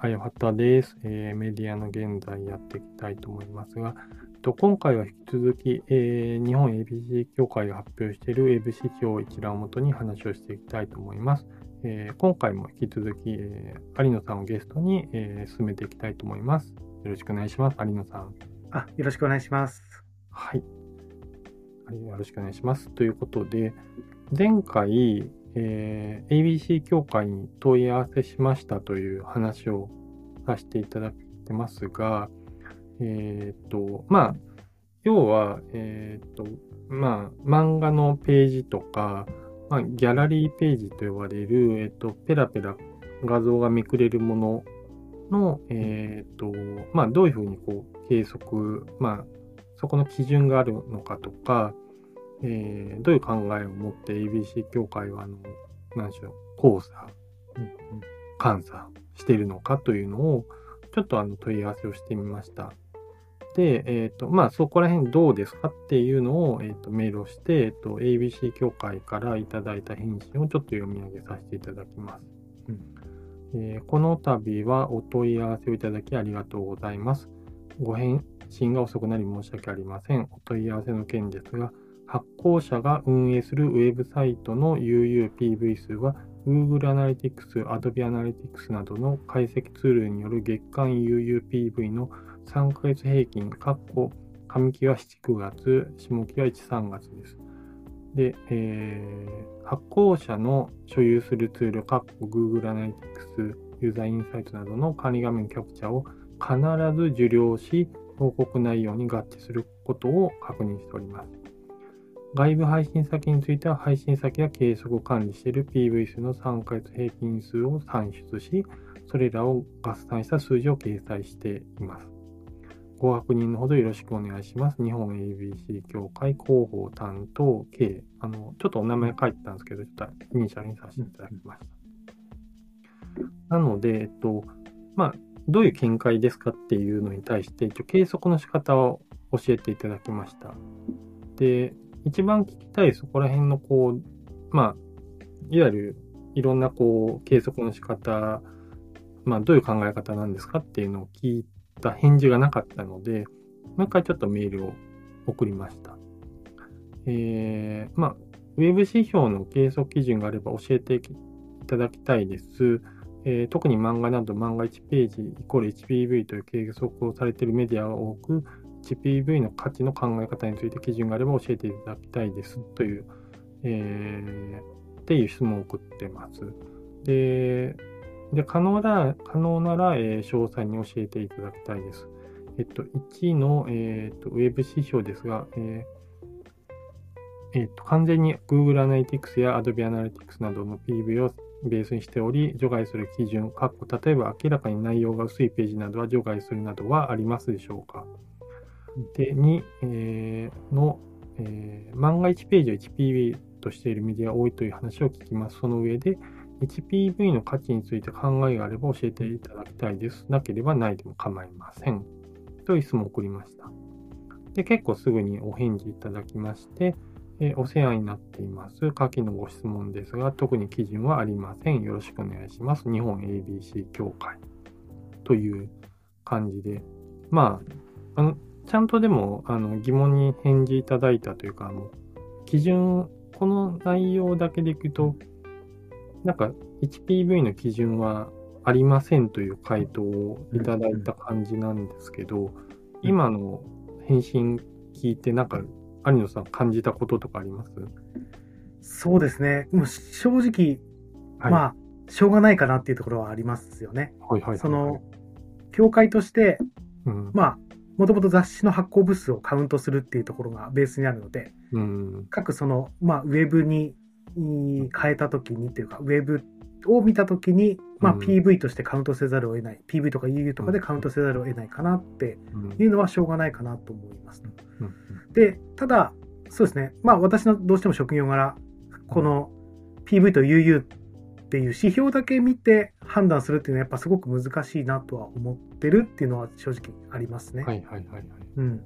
あやはたです、えー、メディアの現在やっていきたいと思いますが、と今回は引き続き、えー、日本 ABC 協会が発表しているウェブ指標一覧をもとに話をしていきたいと思います。えー、今回も引き続き、えー、有野さんをゲストに、えー、進めていきたいと思います。よろしくお願いします。有野さん。あ、よろしくお願いします。はい。よろしくお願いします。ということで、前回、えー、ABC 協会に問い合わせしましたという話をさせていただいてますが、えっ、ー、と、まあ、要は、えっ、ー、と、まあ、漫画のページとか、まあ、ギャラリーページと呼ばれる、えっ、と、ペラペラ画像がめくれるものの、えっ、と、まあ、どういうふうにこう、計測、まあ、そこの基準があるのかとか、えー、どういう考えを持って ABC 協会は、あの、何でしょう、交差、うんうん、監査しているのかというのを、ちょっとあの問い合わせをしてみました。で、えっ、ー、と、まあ、そこら辺どうですかっていうのを、えっ、ー、と、メールをして、えっ、ー、と、ABC 協会からいただいた返信をちょっと読み上げさせていただきます。うんえー、この度はお問い合わせをいただきありがとうございます。ご返信が遅くなり申し訳ありません。お問い合わせの件ですが、発行者が運営するウェブサイトの UUPV 数は Google Analytics、Adobe Analytics などの解析ツールによる月間 UUPV の3ヶ月平均、括弧上期は7、9月、下期は1、3月です。で、えー、発行者の所有するツール、括弧 Google Analytics、ユーザーインサイトなどの管理画面キャプチャーを必ず受領し、報告内容に合致することを確認しております。外部配信先については、配信先が計測を管理している PV 数の3ヶ月平均数を算出し、それらを合算した数字を掲載しています。ご確認のほどよろしくお願いします。日本 ABC 協会広報担当 K。あの、ちょっとお名前書いてたんですけど、ちょっとイニシャルにさせていただきました。なので、えっと、まあ、どういう見解ですかっていうのに対して、一応計測の仕方を教えていただきました。で、一番聞きたいそこら辺のこう、まあ、いわゆるいろんなこう計測の仕方、まあ、どういう考え方なんですかっていうのを聞いた返事がなかったので、もう一回ちょっとメールを送りました。えー、まあ、ウェブ指標の計測基準があれば教えていただきたいです。えー、特に漫画など漫画1ページイコール 1PV という計測をされているメディアが多く、HPV の価値の考え方について基準があれば教えていただきたいですという、えー、っていう質問を送ってます。で、で可能な可能なら、えー、詳細に教えていただきたいです。えっと、1の、えー、っとウェブ指標ですが、えーえっと、完全に Google Analytics や Adobe Analytics などの PV をベースにしており、除外する基準、例えば明らかに内容が薄いページなどは除外するなどはありますでしょうかで、2、えー、の、えー、万が1ページを 1PV としているメディア多いという話を聞きます。その上で、1PV の価値について考えがあれば教えていただきたいです。なければないでも構いません。という質問を送りました。で、結構すぐにお返事いただきまして、えー、お世話になっています。下記のご質問ですが、特に基準はありません。よろしくお願いします。日本 ABC 協会という感じで、まあ、あのちゃんとでもあの疑問に返事いただいたというか、あの基準、この内容だけでいくと、なんか 1PV の基準はありませんという回答をいただいた感じなんですけど、今の返信聞いて、なんか有野さん感じたこととかあります？そうですね。もう正直、はい、まあ、しょうがないかなっていうところはありますよね。はいはい、はい、その、協会として、うん、まあ、もともと雑誌の発行部数をカウントするっていうところがベースにあるので、うん、各その、まあ、ウェブに変えたときにっていうか、ウェブを見たときに、まあ、PV としてカウントせざるを得ない、うん、PV とか UU とかでカウントせざるを得ないかなっていうのはしょうがないかなと思います。うん、で、ただ、そうですね、まあ私のどうしても職業柄、この PV と UU っていう指標だけ見て判断するっていうのはやっぱすごく難しいなとは思ってるっていうのは正直ありますね。はいはいはいはい。うん。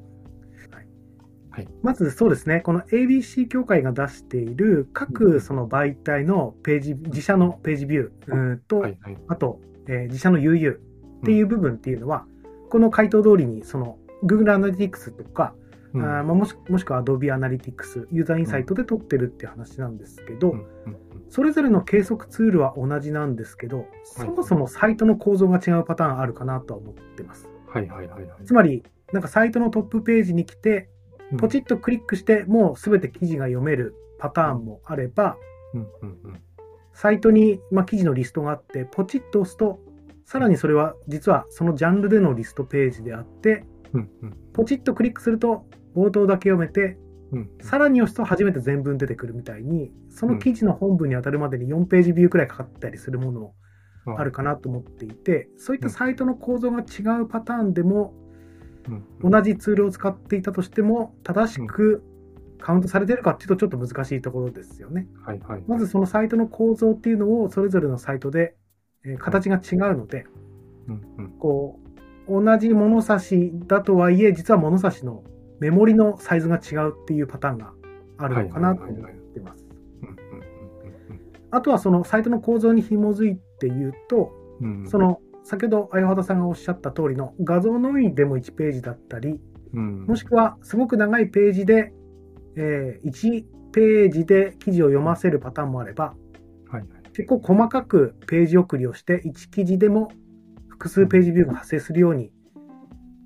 はい、まずそうですね、この ABC 協会が出している各その媒体のページ、自社のページビューと、はいはい、あと、えー、自社の UU っていう部分っていうのは、この回答通りにその Google Analytics とか、うん、あまあ、もしもしくは Adobe Analytics、ユーザーインサイトで取ってるっていう話なんですけど、それぞれの計測ツールは同じなんですけど、そもそもサイトの構造が違うパターンあるかなとは思ってます。はいはいはい、はい、つまり、なんかサイトのトップページに来て、ポチッとクリックして、もうすべて記事が読めるパターンもあれば、サイトに、まあ、記事のリストがあって、ポチッと押すと、さらにそれは実はそのジャンルでのリストページであって、ポチッとクリックすると冒頭だけ読めて、さらに押すと初めて全文出てくるみたいに、その記事の本文に当たるまでに4ページビューくらいかかったりするものもあるかなと思っていて、そういったサイトの構造が違うパターンでも、同じツールを使っていたとしても、正しくカウントされてるかっていうとちょっと難しいところですよね。はいはい、まずそのサイトの構造っていうのをそれぞれのサイトで、えー、形が違うので、うんうん、こう同じ物差しだとはいえ実は物差しのメモリのサイズが違うっていうパターンがあるのかなと思ってます。あとはそのサイトの構造に紐づいて言うと、うん、その先ほど綾畑さんがおっしゃった通りの画像のみでも1ページだったり、うん、もしくはすごく長いページでえー、1ページで記事を読ませるパターンもあれば、はい、結構細かくページ送りをして、1記事でも複数ページビューが発生するように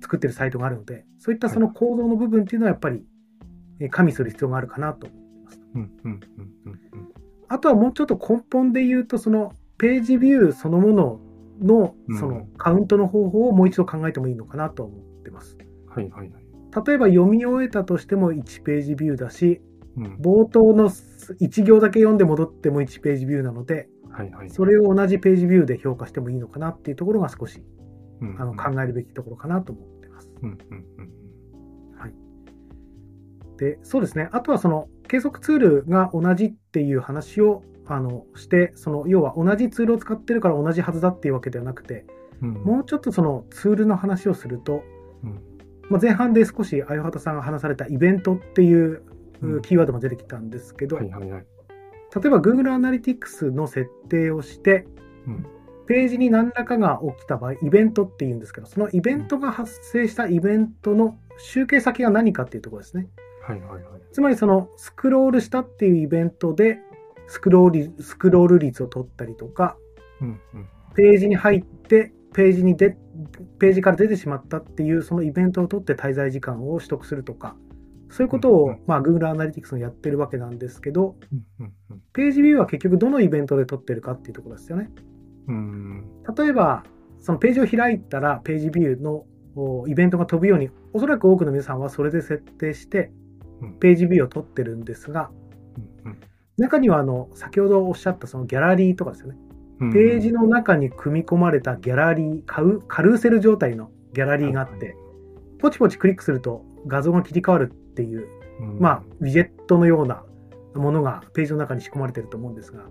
作ってるサイトがあるので、そういったその構造の部分っていうのはやっぱり加味する必要があるかなと思ってます。あとはもうちょっと根本で言うと、そのページビューそのもののそのカウントの方法をもう一度考えてもいいのかなと思ってます。はいはいはい。例えば読み終えたとしても1ページビューだし、うん、冒頭の1行だけ読んで戻っても1ページビューなので、はいはい、それを同じページビューで評価してもいいのかなっていうところが少し、うん。うん、あの考えるべきところかなと思ってます。はい、でそうですね。あとはその計測ツールが同じっていう話をあのしてその要は同じツールを使ってるから同じはずだっていうわけではなくて、うん、もうちょっとそのツールの話をすると、うん。まあ、前半で少し相畑さんが話されたイベントっていうキーワードが出てきたんですけど、例えば Google Analytics の設定をして、うん、ページに何らかが起きた場合、イベントっていうんですけど、そのイベントが発生したイベントの集計先が何かっていうところですね。はいはいはい、つまりそのスクロールしたっていうイベントでスクロールスクロール率を取ったりとか、うんうん、ページに入ってページにでページから出てしまったっていうそのイベントを取って滞在時間を取得するとかそういうことを、まあ、Google Analytics のやってるわけなんですけど、ページビューは結局どのイベントで取ってるかっていうところですよね。例えば、そのページを開いたらページビューのイベントが飛ぶように、おそらく多くの皆さんはそれで設定して、ページビューを取ってるんですが、中にはあの先ほどおっしゃったそのギャラリーとかですよね。ページの中に組み込まれたギャラリー、カウカルーセル状態のギャラリーがあって、ポチポチクリックすると画像が切り替わるっていう、まあ、ウィジェットのようなものがページの中に仕込まれてると思うんですが、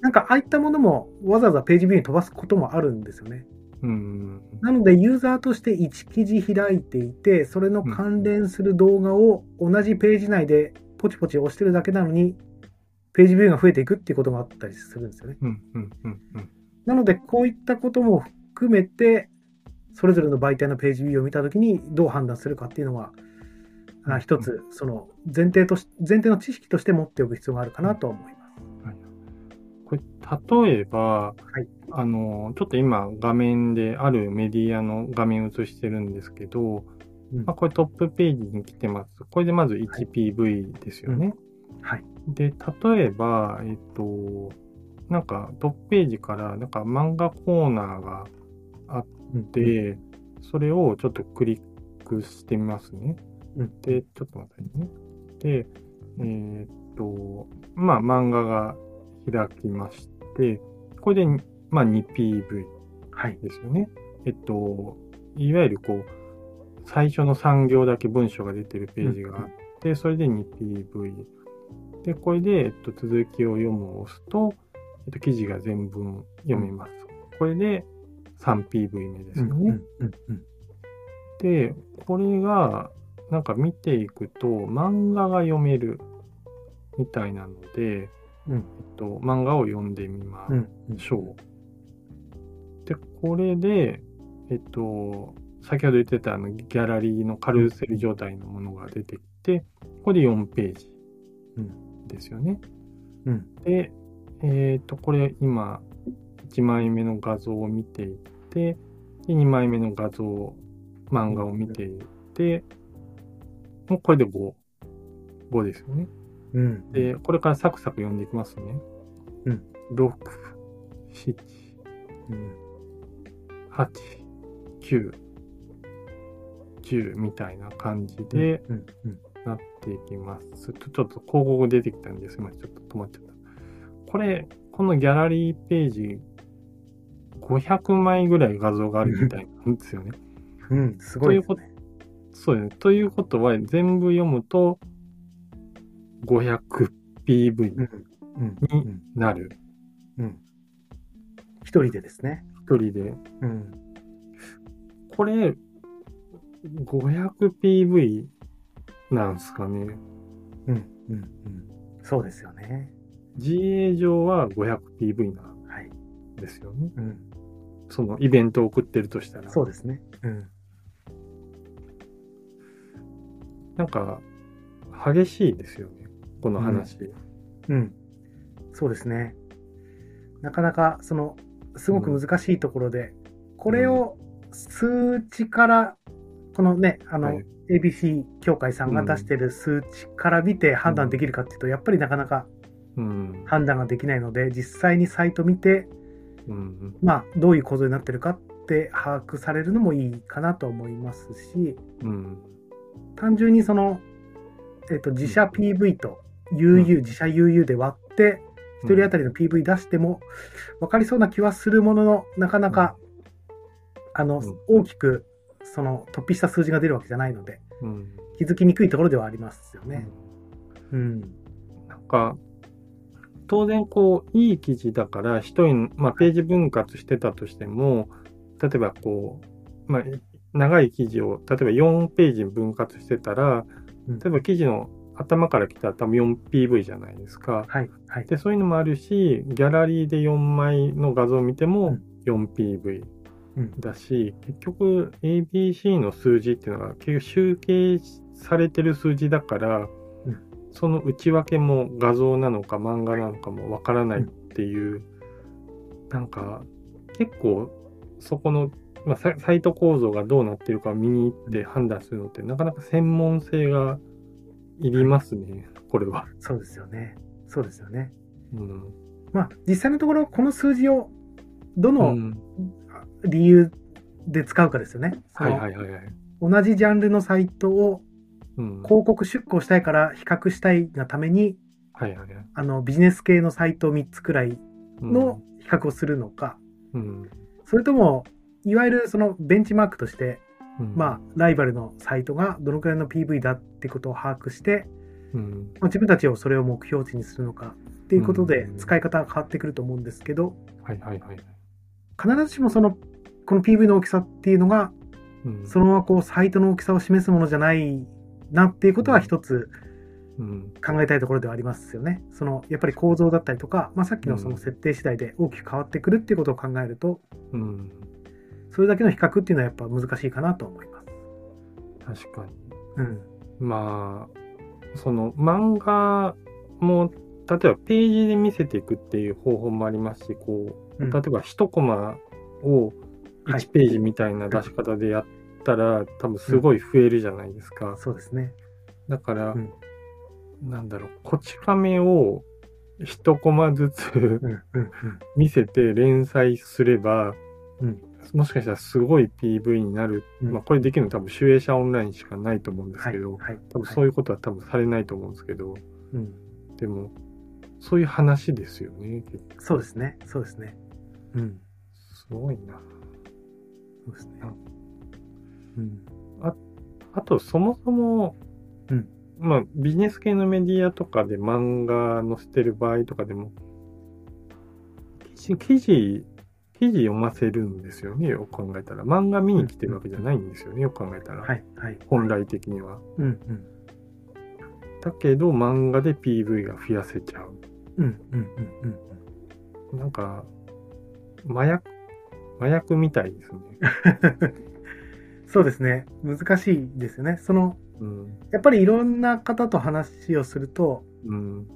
なんかああいったものもわざわざページビューに飛ばすこともあるんですよね。なので、ユーザーとして1記事開いていて、それの関連する動画を同じページ内でポチポチ押してるだけなのに、ページビューが増えていくっていうことがあったりするんですよね。なので、こういったことも含めて、それぞれの媒体のページビューを見たときにどう判断するかっていうのは、あ一つ、その前提とし、前提の知識として持っておく必要があるかなと思います。はい、これ、例えば、はい、あの、ちょっと今画面であるメディアの画面を映してるんですけど、うん、まあ、これトップページに来てます。これでまず 1PV ですよね。はい、で、例えば、えっと、なんかトップページからなんか漫画コーナーがあって、うん、それをちょっとクリックしてみますね。うん、で、ちょっと待ってね。で、えー、っと、まあ漫画が開きまして、これで、まあ 2PV ですよね。はい、えっと、いわゆるこう、最初の3行だけ文章が出てるページがあって、うん、それで 2PV。で、これで、えっと、続きを読むを押すと、えっと、記事が全文読めます。これで 3PV 目ですよね。で、これが、なんか見ていくと、漫画が読めるみたいなので、うん、えっと、漫画を読んでみましょう。で、これで、えっと、先ほど言ってたあのギャラリーのカルーセル状態のものが出てきて、ここで4ページですよね。うん、で、えっ、と、これ今、1枚目の画像を見ていて、で2枚目の画像、漫画を見ていて、もうこれで5。5ですよね。うん。で、これからサクサク読んでいきますね。うん。6、7、うん、8、9、10みたいな感じでなっていきます。ちょっと広告出てきたんですいません。ちょっと止まっちゃった。これ、このギャラリーページ、500枚ぐらい画像があるみたいなんですよね。うん、すごいですね。そうですね。ということは、全部読むと 500PV になる。うん。一、人でですね。一人で。うん。これ、500PV なんすかね。うん、うん、うん。そうですよね。GA 上は 500PV なんですよね。はい、うん。そのイベントを送ってるとしたら。そうですね。うん。なんか、激しいですよね。この話。うん、うん。そうですね。なかなか、その、すごく難しいところで、うん、これを数値から、このね、あの、はい、ABC 協会さんが出してる数値から見て判断できるかっていうと、やっぱりなかなか判断ができないので、実際にサイト見て、うん、まあ、どういう構造になってるかって把握されるのもいいかなと思いますし、うん、単純にその、えっと、自社 PV と UU、自社 UU で割って、1人当たりの PV 出しても分かりそうな気はするものの、なかなか、あの、大きく、その、突飛した数字が出るわけじゃないので、気づきにくいところではありますよね。うん。なんか、当然こう、いい記事だから一人、まあページ分割してたとしても、例えばこう、まあ長い記事を、例えば4ページに分割してたら、例えば記事の頭から来たら多分 4PV じゃないですか。はいはい、で、そういうのもあるし、ギャラリーで4枚の画像を見ても 4PV だし、うん、結局 ABC の数字っていうのは結局集計されてる数字だから、うん、その内訳も画像なのか漫画なのかもわからないっていう、うん、なんか結構そこのまあ、サイト構造がどうなってるかを見に行って判断するのってなかなか専門性がいりますね、これは。そうですよね。そうですよね。うん、まあ、実際のところ、この数字をどの理由で使うかですよね。うん、はいはいはいはい。同じジャンルのサイトを広告出稿したいから比較したいがために、はいはいはい、あのビジネス系のサイト3つくらいの比較をするのか、うん、それともいわゆるそのベンチマークとして、うん、まあ、ライバルのサイトがどのくらいの PV だってことを把握して、うん、まあ、自分たちをそれを目標値にするのかっていうことで使い方が変わってくると思うんですけど、はいはいはい、必ずしもそのこの PV の大きさっていうのが、うん、そのままこうサイトの大きさを示すものじゃないなっていうことは一つ考えたいところではありますよね。そのやっぱり構造だったりとか、まあ、さっきのその設定次第で大きく変わってくるっていうことを考えると、うん、それだけの比較っていうのはやっぱ難しいかなと思います。確かに。うん。まあ、その漫画も、例えばページで見せていくっていう方法もありますし、こう、例えば1コマを1ページみたいな出し方でやったら、はい、多分すごい増えるじゃないですか。うん、そうですね。だから、うん、なんだろう、こち亀を1コマずつ 見せて連載すれば、うん、もしかしたらすごい PV になる、うん、まあこれできるの多分、集英社オンラインしかないと思うんですけど、はいはい、多分そういうことは多分されないと思うんですけど、うん、でも、そういう話ですよね、そうですね、そうですね。うん。すごいな。そうですね。うん。ああと、そもそも、うん、まあ、ビジネス系のメディアとかで漫画載せてる場合とかでも、記事記事読ませるんですよね、よく考えたら。漫画見に来てるわけじゃないんですよね、よく考えたら。はい、はい。本来的には。うん、うん。だけど、漫画で PV が増やせちゃう。うん、うん、うん、うん。なんか、麻薬、麻薬みたいですね。そうですね。難しいですよね。その、うん、やっぱりいろんな方と話をすると、うん、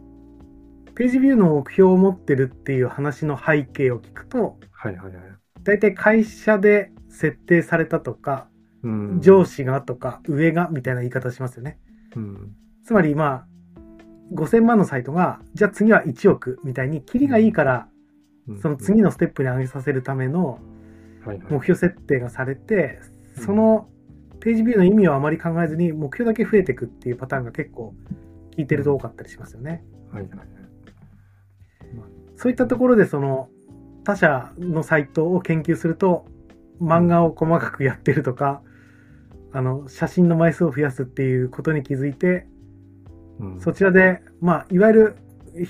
ページビューの目標を持ってるっていう話の背景を聞くと、はいはいはい、大体会社で設定されたとか、うん、上司がとか上がみたいな言い方しますよね。うん、つまりまあ5000万のサイトがじゃあ次は1億みたいにキリがいいから、その次のステップに上げさせるための目標設定がされて、そのページビューの意味をあまり考えずに目標だけ増えていくっていうパターンが結構聞いてると多かったりしますよね。はいはいはい、そういったところでその他社のサイトを研究すると漫画を細かくやってるとか、あの写真の枚数を増やすっていうことに気づいて、うん、そちらで、まあ、いわゆる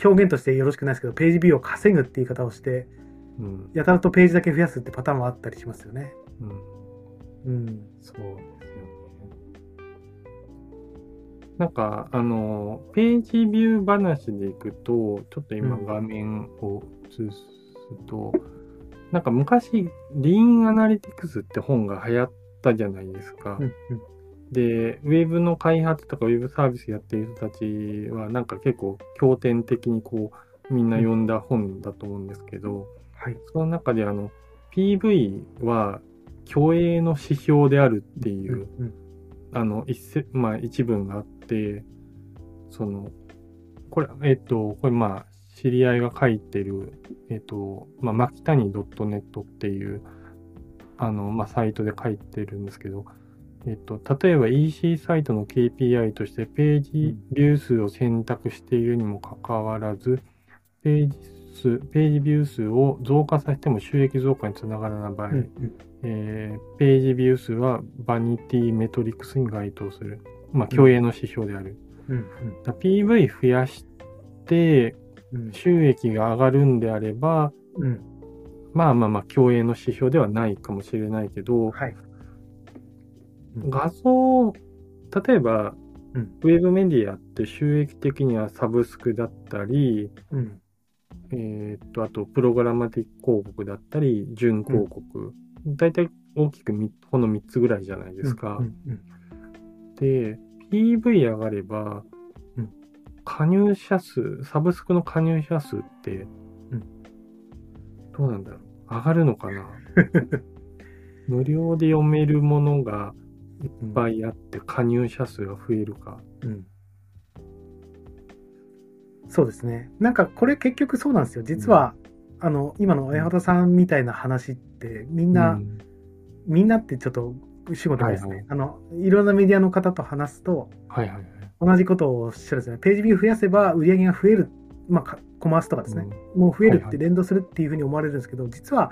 表現としてよろしくないですけどページビューを稼ぐって言い方をして、うん、やたらとページだけ増やすってパターンもあったりしますよね。うん、うん、そうなんかあのページビュー話でいくとちょっと今画面を映すと、なんか昔、リーンアナリティクスって本が流行ったじゃないですか。うんうん、で、ウェブの開発とかウェブサービスやってる人たちは、なんか結構経典的にこう、みんな読んだ本だと思うんですけど、はい、その中であの、PV は虚栄の指標であるっていう、うんうん、あの一せ、まあ、一文があって、その、これ、えっと、これまあ、知り合いが書いてる、えっ、と、まあ、牧谷 .net っていう、あの、まあ、サイトで書いてるんですけど、えっ、と、例えば EC サイトの KPI としてページビュー数を選択しているにもかかわらず、ページ数、ページビュー数を増加させても収益増加につながらない場合、うんうん、えー、ページビュー数はバニティメトリクスに該当する。まあ、共栄の指標である。うんうん、PV 増やして、収益が上がるんであれば、うん、まあまあまあ、競泳の指標ではないかもしれないけど、はい、画像、例えば、うん、ウェブメディアって収益的にはサブスクだったり、うん、えっと、あと、プログラマティック広告だったり、準広告、大体大きくこの3つぐらいじゃないですか。で、PV 上がれば、加入者数、サブスクの加入者数って、うん、どうなんだろう。上がるのかな。無料で読めるものがいっぱいあって、加入者数が増えるか。うん、そうですね。なんかこれ結局そうなんですよ。実は、うん、あの、今の親畑さんみたいな話って、みんな、みんなってちょっと主語でですね、はいはい、あの、いろんなメディアの方と話すと、はいはい同じことをおっしゃるんですね。ページビュー増やせば売り上げが増える、まあ、コマースとかですね、うん、もう増えるって連動するっていうふうに思われるんですけど、はいはい、実は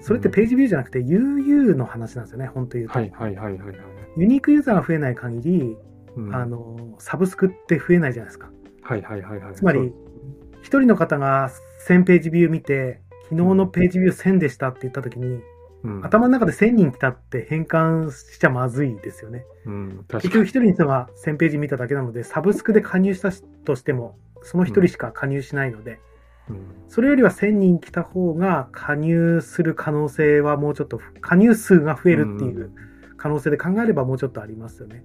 それってページビューじゃなくて UU の話なんですよね、本当言うと。はいはいはいはい、はい、ユニークユーザーが増えない限り、うん、あのサブスクって増えないじゃないですか。はいはいはいはい、つまり、1人の方が1000ページビュー見て、昨日のページビュー1000でしたって言ったときに、うん、頭の中で1000人来たって変換しちゃまずいですよね。うん、結局1人の人が1000ページ見ただけなので、サブスクで加入したとしても、その1人しか加入しないので、うん、それよりは1000人来た方が加入する可能性はもうちょっと、加入数が増えるっていう可能性で考えればもうちょっとありますよね。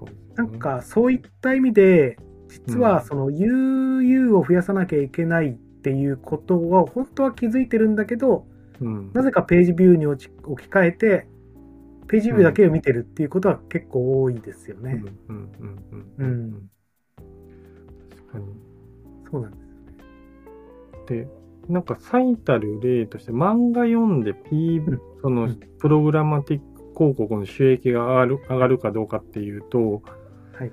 うん、なんかそういった意味で、実はその UU を増やさなきゃいけないっていうことを本当は気づいてるんだけど、うん、なぜかページビューに置き換えて、ページビューだけを見てるっていうことは結構多いですよね。うん。うん。確かに。そうなんです。で、なんか最たる例として、漫画読んで P、うん、そのプログラマティック広告の収益が上がる上がるかどうかっていうと、はい、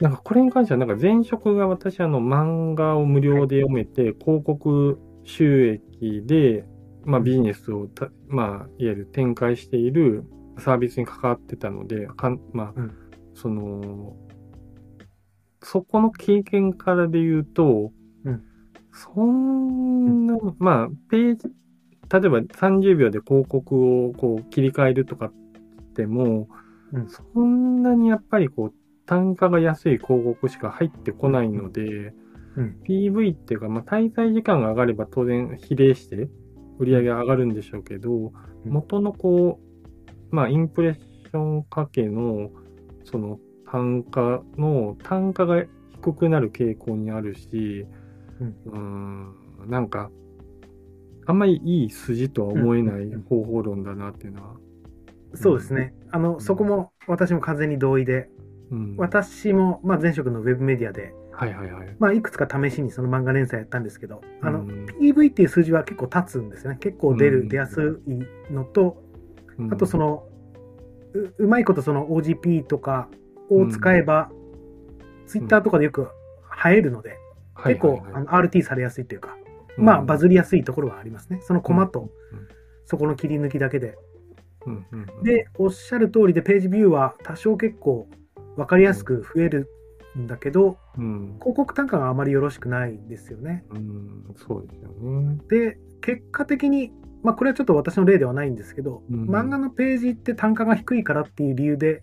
なんかこれに関しては、なんか前職が私、あの漫画を無料で読めて、広告収益でまあ、ビジネスをまあ、いわゆる展開しているサービスに関わってたので、かんまあ、うん、その、そこの経験からで言うと、うん、そんな、まあ、ページ、例えば30秒で広告をこう切り替えるとかっても、うん、そんなにやっぱりこう、単価が安い広告しか入ってこないので、うん、PV っていうか、まあ、滞在時間が上がれば当然比例して、売り上げ上がるんでしょうけど、元のこう、まあ、インプレッションかけの、その単価の、単価が低くなる傾向にあるし、うん、んなんか、あんまりいい筋とは思えない方法論だなっていうのは。そうですね。あの、そこも私も完全に同意で、うん、私も、まあ、前職のウェブメディアで、はいはいはい。まあ、いくつか試しにその漫画連載やったんですけど、あの、うん、PV っていう数字は結構立つんですよね。結構出る、うん、出やすいのと、あとそのう、うまいことその OGP とかを使えば、ツイッターとかでよく映えるので、結構、あの RT されやすいというか、まあ、バズりやすいところはありますね。そのコマと、そこの切り抜きだけで。で、おっしゃる通りで、ページビューは多少結構分かりやすく増えるんだけど、うん、広告単価があまりよろしくないんですよね。うん、そうですよね。で、結果的に、まあ、これはちょっと私の例ではないんですけど、うん、漫画のページって単価が低いからっていう理由で、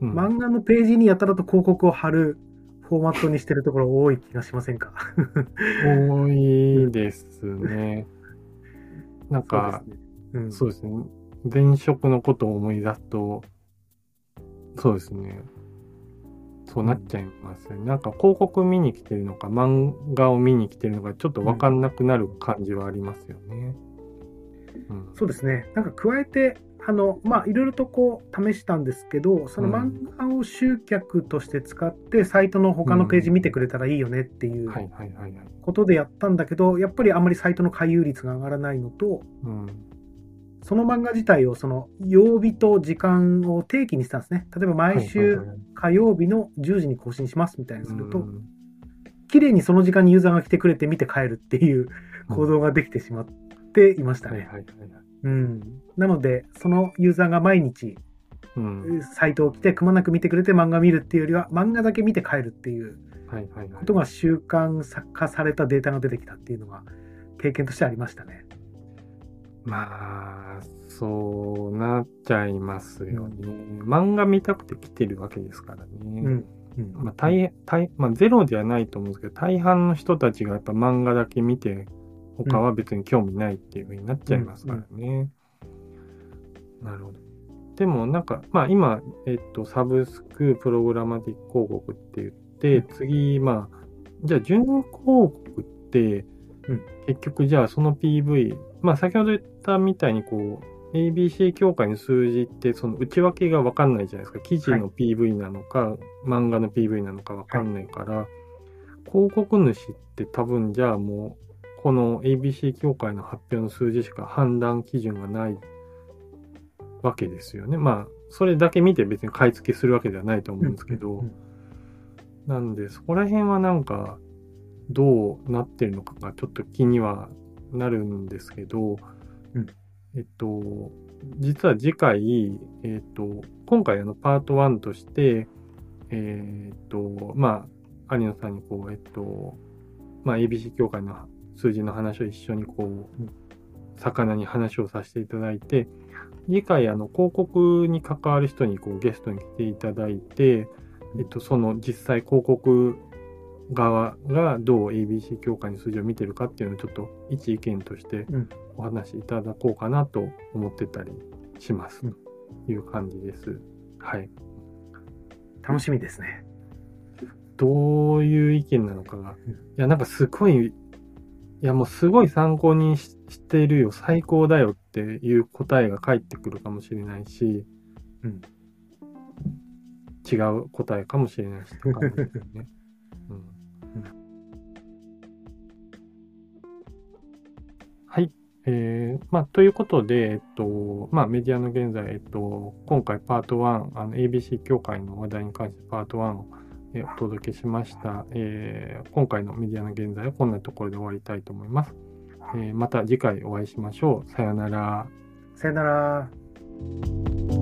うん、漫画のページにやたらと広告を貼るフォーマットにしてるところ多い気がしませんか？多いですね。なんか、そうですね。前職のことを思い出すと、そうですね。そうなっちゃいますよね。なんか広告見に来てるのか、漫画を見に来てるのか、ちょっと分かんなくなる感じはありますよね。うん、そうですね。なんか加えて、あの、まあ、いろいろとこう試したんですけど、その漫画を集客として使って、サイトの他のページ見てくれたらいいよねっていうことでやったんだけど、やっぱりあんまりサイトの回遊率が上がらないのと、うん、その漫画自体をその曜日と時間を定期にしたんですね。例えば毎週火曜日の10時に更新しますみたいにすると、綺麗にその時間にユーザーが来てくれて見て帰るっていう行動ができてしまっていましたね。うん、なので、そのユーザーが毎日、サイトを来てくまなく見てくれて漫画見るっていうよりは、漫画だけ見て帰るっていうことが習慣化されたデータが出てきたっていうのが経験としてありましたね。まあ、そうなっちゃいますよね。うん、漫画見たくて来てるわけですからね。うんまあ大大まあ、ゼロではないと思うんですけど、大半の人たちがやっぱ漫画だけ見て、他は別に興味ないっていうふうになっちゃいますからね。うん、なるほど。でもなんか、まあ今、えっと、サブスク、プログラマティック広告って言って、次、まあ、じゃあ、準広告って、結局じゃあその PV、まあ先ほど言ったみたいにこう、ABC 協会の数字ってその内訳が分かんないじゃないですか。記事の PV なのか、はい、漫画の PV なのか分かんないから、はい、広告主って多分じゃあもう、この ABC 協会の発表の数字しか判断基準がないわけですよね。まあ、それだけ見て別に買い付けするわけではないと思うんですけど、なんで、そこら辺はなんか、どうなってるのかがちょっと気にはなるんですけど、うん、えっと、実は次回、えっと、今回あのパート1として、えっと、まあ、有野さんにこう、えっと、まあ、ABC 協会の数字の話を一緒にこう、魚に話をさせていただいて、次回、あの、広告に関わる人にこうゲストに来ていただいて、えっと、その実際広告側がどう ABC 協会の数字を見てるかっていうのをちょっと一意見としてお話しいただこうかなと思ってたりします、という感じです。はい。楽しみですね。どういう意見なのかが。いや、なんかすごい、いやもうすごい参考にしてるよ、最高だよっていう答えが返ってくるかもしれないし、うん、違う答えかもしれないし、ね。えー、まあ、ということで、えっと、まあ、メディアの現在、えっと、今回パート1、あの、ABC 協会の話題に関してパート1を、えお届けしました、えー、今回のメディアの現在はこんなところで終わりたいと思います。えー、また次回お会いしましょう。さよなら。さよなら。